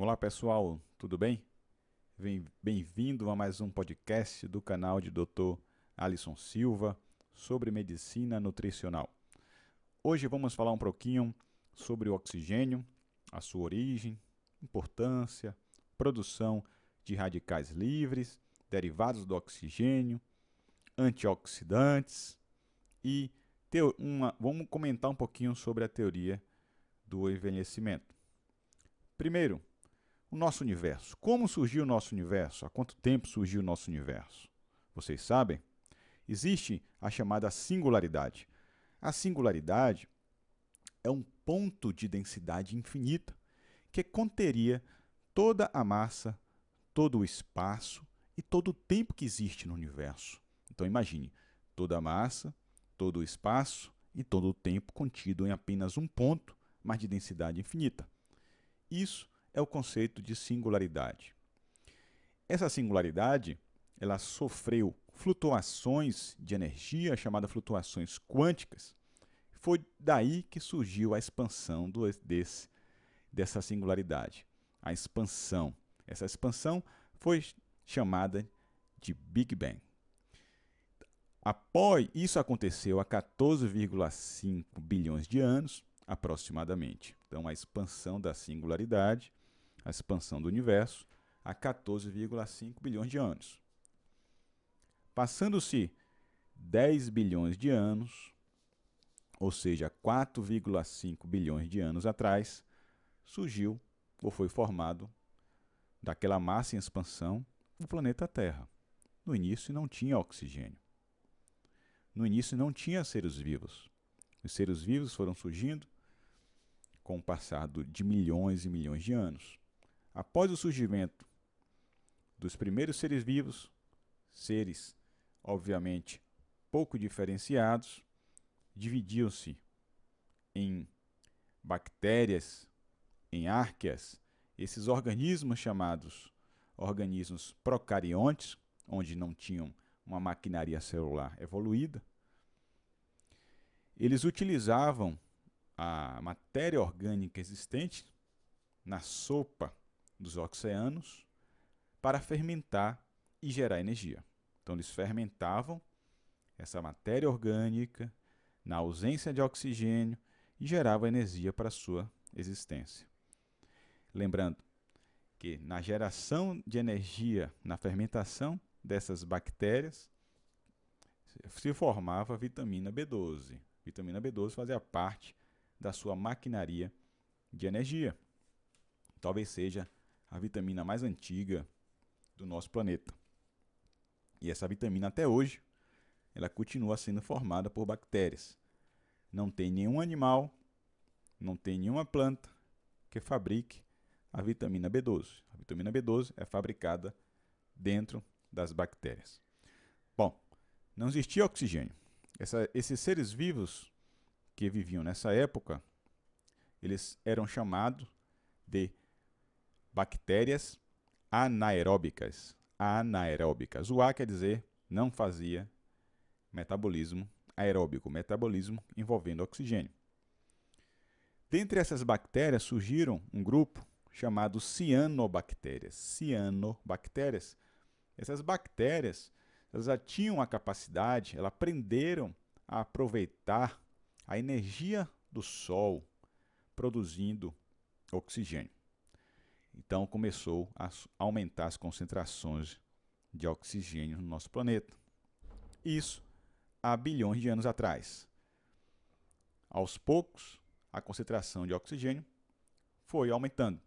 Olá pessoal, tudo bem? Bem-vindo a mais um podcast do canal de Dr. Alisson Silva sobre medicina nutricional. Hoje vamos falar um pouquinho sobre o oxigênio, a sua origem, importância, produção de radicais livres, derivados do oxigênio, antioxidantes e uma, vamos comentar um pouquinho sobre a teoria do envelhecimento. Primeiro, o nosso universo. Como surgiu o nosso universo? Há quanto tempo surgiu o nosso universo? Vocês sabem? Existe a chamada singularidade. A singularidade é um ponto de densidade infinita que conteria toda a massa, todo o espaço e todo o tempo que existe no universo. Então imagine toda a massa, todo o espaço e todo o tempo contido em apenas um ponto, mas de densidade infinita. Isso é o conceito de singularidade. Essa singularidade, ela sofreu flutuações de energia chamadas flutuações quânticas. Foi daí que surgiu a expansão do, desse, dessa singularidade. A expansão. Essa expansão foi chamada de Big Bang. Após isso aconteceu há 14,5 bilhões de anos, aproximadamente. Então, a expansão da singularidade a expansão do universo há 14,5 bilhões de anos. Passando-se 10 bilhões de anos, ou seja, 4,5 bilhões de anos atrás, surgiu ou foi formado daquela massa em expansão o planeta Terra. No início não tinha oxigênio. No início não tinha seres vivos. Os seres vivos foram surgindo com o passar de milhões e milhões de anos. Após o surgimento dos primeiros seres vivos, seres, obviamente, pouco diferenciados, dividiam-se em bactérias, em árqueas, esses organismos chamados organismos procariontes, onde não tinham uma maquinaria celular evoluída, eles utilizavam a matéria orgânica existente na sopa dos oceanos para fermentar e gerar energia. Então, eles fermentavam essa matéria orgânica na ausência de oxigênio e gerava energia para a sua existência. Lembrando que na geração de energia, na fermentação dessas bactérias, se formava a vitamina B12. A vitamina B12 fazia parte da sua maquinaria de energia. Talvez seja a vitamina mais antiga do nosso planeta. E essa vitamina até hoje, ela continua sendo formada por bactérias. Não tem nenhum animal, não tem nenhuma planta que fabrique a vitamina B12. A vitamina B12 é fabricada dentro das bactérias. Bom, não existia oxigênio. Essa, esses seres vivos que viviam nessa época, eles eram chamados de bactérias anaeróbicas. Anaeróbicas. O A quer dizer não fazia metabolismo aeróbico, metabolismo envolvendo oxigênio. Dentre essas bactérias surgiram um grupo chamado cianobactérias. Cianobactérias. Essas bactérias elas já tinham a capacidade, elas aprenderam a aproveitar a energia do Sol produzindo oxigênio. Então começou a aumentar as concentrações de oxigênio no nosso planeta. Isso há bilhões de anos atrás. Aos poucos, a concentração de oxigênio foi aumentando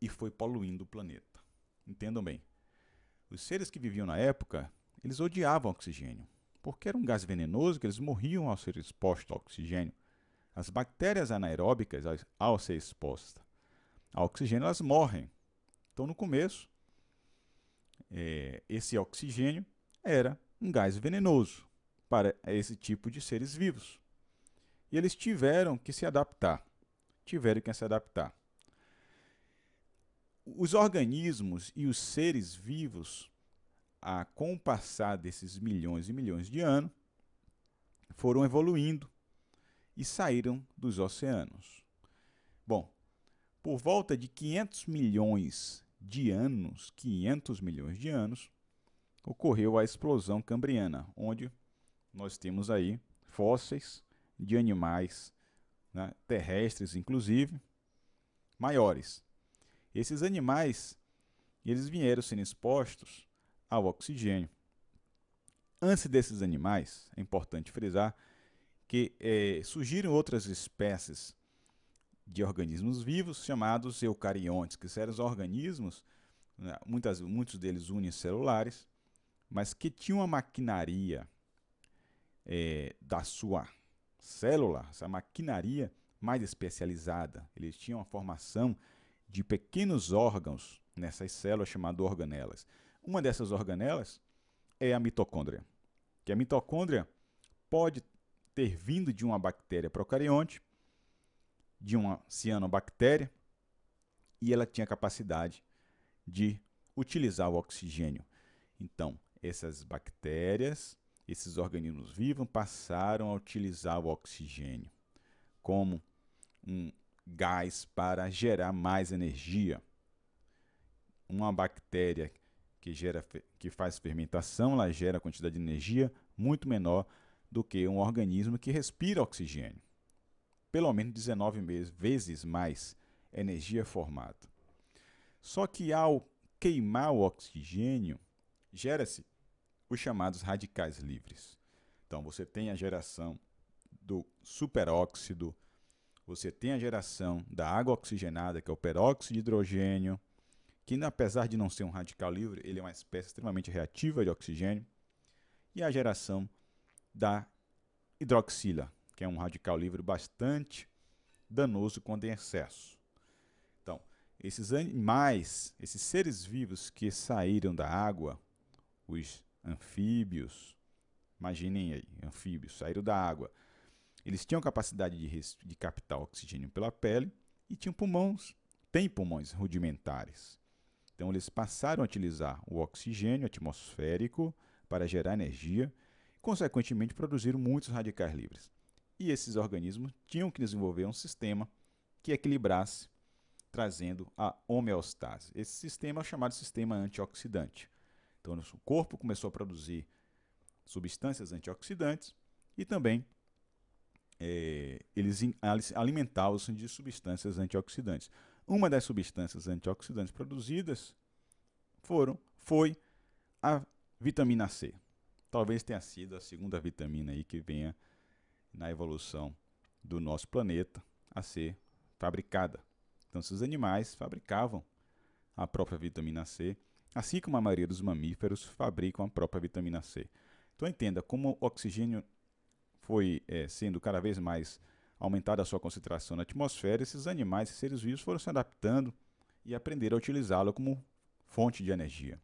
e foi poluindo o planeta. Entendam bem. Os seres que viviam na época, eles odiavam oxigênio, porque era um gás venenoso que eles morriam ao ser expostos ao oxigênio. As bactérias anaeróbicas, ao ser expostas a oxigênio, elas morrem. Então, no começo, é, esse oxigênio era um gás venenoso para esse tipo de seres vivos. E eles tiveram que se adaptar. Tiveram que se adaptar. Os organismos e os seres vivos, a, com o passar desses milhões e milhões de anos, foram evoluindo e saíram dos oceanos. Bom, Por volta de 500 milhões de anos, 500 milhões de anos, ocorreu a explosão cambriana, onde nós temos aí fósseis de animais né, terrestres, inclusive, maiores. Esses animais eles vieram sendo expostos ao oxigênio. Antes desses animais, é importante frisar que é, surgiram outras espécies de organismos vivos chamados eucariontes, que eram os organismos, né, muitas, muitos deles unicelulares, mas que tinham uma maquinaria é, da sua célula, essa maquinaria mais especializada. Eles tinham a formação de pequenos órgãos nessas células chamadas organelas. Uma dessas organelas é a mitocôndria, que a mitocôndria pode ter vindo de uma bactéria procarionte, de uma cianobactéria, e ela tinha capacidade de utilizar o oxigênio. Então, essas bactérias, esses organismos vivos passaram a utilizar o oxigênio como um gás para gerar mais energia. Uma bactéria que, gera, que faz fermentação, ela gera quantidade de energia muito menor do que um organismo que respira oxigênio. Pelo menos 19 vezes mais energia formada. Só que ao queimar o oxigênio, gera-se os chamados radicais livres. Então você tem a geração do superóxido, você tem a geração da água oxigenada, que é o peróxido de hidrogênio, que apesar de não ser um radical livre, ele é uma espécie extremamente reativa de oxigênio, e a geração da hidroxila, que é um radical livre bastante danoso quando em excesso. Então, esses animais, esses seres vivos que saíram da água, os anfíbios, imaginem aí, anfíbios, saíram da água. Eles tinham capacidade de, de captar oxigênio pela pele e tinham pulmões, têm pulmões rudimentares. Então eles passaram a utilizar o oxigênio atmosférico para gerar energia e, consequentemente, produziram muitos radicais livres. E esses organismos tinham que desenvolver um sistema que equilibrasse, trazendo a homeostase. Esse sistema é chamado sistema antioxidante. Então, o corpo começou a produzir substâncias antioxidantes e também é, eles alimentavam-se de substâncias antioxidantes. Uma das substâncias antioxidantes produzidas foram, foi a vitamina C. Talvez tenha sido a segunda vitamina aí que venha na evolução do nosso planeta a ser fabricada. Então, esses animais fabricavam a própria vitamina C assim como a maioria dos mamíferos fabricam a própria vitamina C. Então entenda como o oxigênio foi é, sendo cada vez mais aumentada a sua concentração na atmosfera, esses animais e seres vivos foram se adaptando e aprenderam a utilizá-lo como fonte de energia.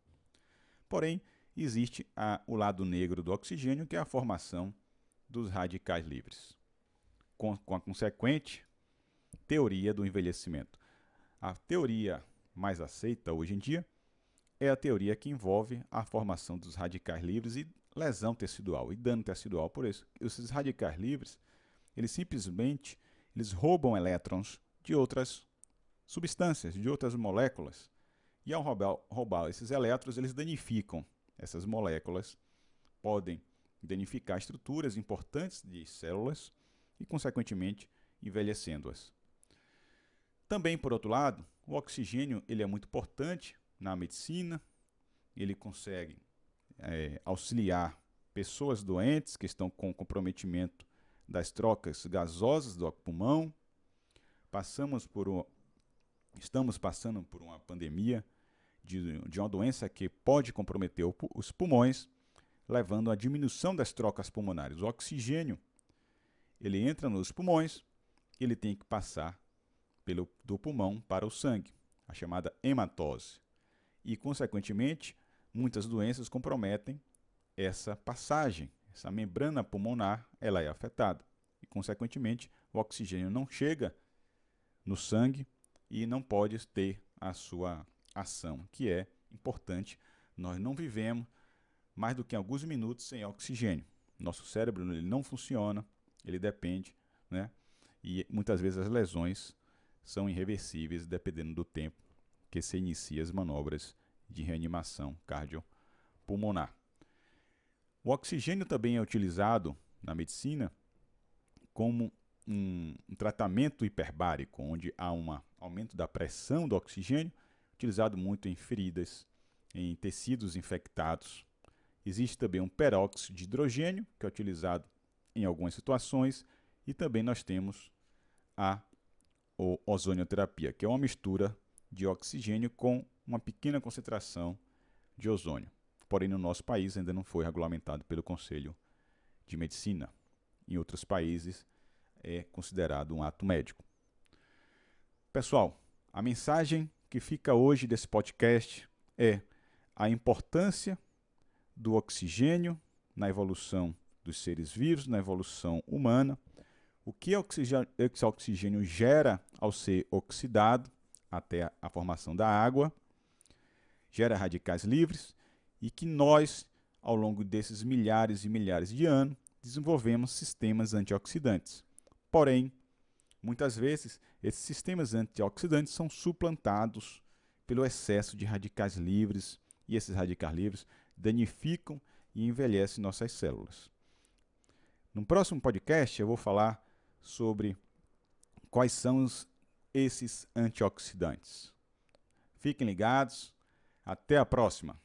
Porém, existe a, o lado negro do oxigênio, que é a formação dos radicais livres, com, com a consequente teoria do envelhecimento. A teoria mais aceita hoje em dia é a teoria que envolve a formação dos radicais livres e lesão tecidual e dano tecidual. Por isso, esses radicais livres, eles simplesmente eles roubam elétrons de outras substâncias, de outras moléculas. E ao roubar, roubar esses elétrons, eles danificam essas moléculas, podem danificar estruturas importantes de células e, consequentemente, envelhecendo-as. Também, por outro lado, o oxigênio ele é muito importante na medicina, ele consegue é, auxiliar pessoas doentes que estão com comprometimento das trocas gasosas do pulmão. Passamos por um, estamos passando por uma pandemia de, de uma doença que pode comprometer os pulmões, levando à diminuição das trocas pulmonares. O oxigênio ele entra nos pulmões, ele tem que passar pelo, do pulmão para o sangue, a chamada hematose e, consequentemente, muitas doenças comprometem essa passagem, essa membrana pulmonar, ela é afetada e, consequentemente, o oxigênio não chega no sangue e não pode ter a sua ação, que é importante. Nós não vivemos mais do que alguns minutos sem oxigênio. Nosso cérebro ele não funciona, ele depende, né? E muitas vezes as lesões são irreversíveis dependendo do tempo que se inicia as manobras de reanimação cardiopulmonar. O oxigênio também é utilizado na medicina como um, tratamento hiperbárico, onde há um aumento da pressão do oxigênio, utilizado muito em feridas, em tecidos infectados. Existe também um peróxido de hidrogênio, que é utilizado em algumas situações, e também nós temos a ozonioterapia, que é uma mistura de oxigênio com uma pequena concentração de ozônio. Porém, no nosso país ainda não foi regulamentado pelo Conselho de Medicina. Em outros países é considerado um ato médico. Pessoal, a mensagem que fica hoje desse podcast é a importância do oxigênio na evolução dos seres vivos, na evolução humana, o que esse oxigênio gera ao ser oxidado até a formação da água, gera radicais livres e que nós, ao longo desses milhares e milhares de anos, desenvolvemos sistemas antioxidantes. Porém, muitas vezes, esses sistemas antioxidantes são suplantados pelo excesso de radicais livres, e esses radicais livres danificam e envelhecem nossas células. No próximo podcast, eu vou falar sobre quais são os, esses antioxidantes. Fiquem ligados. Até a próxima!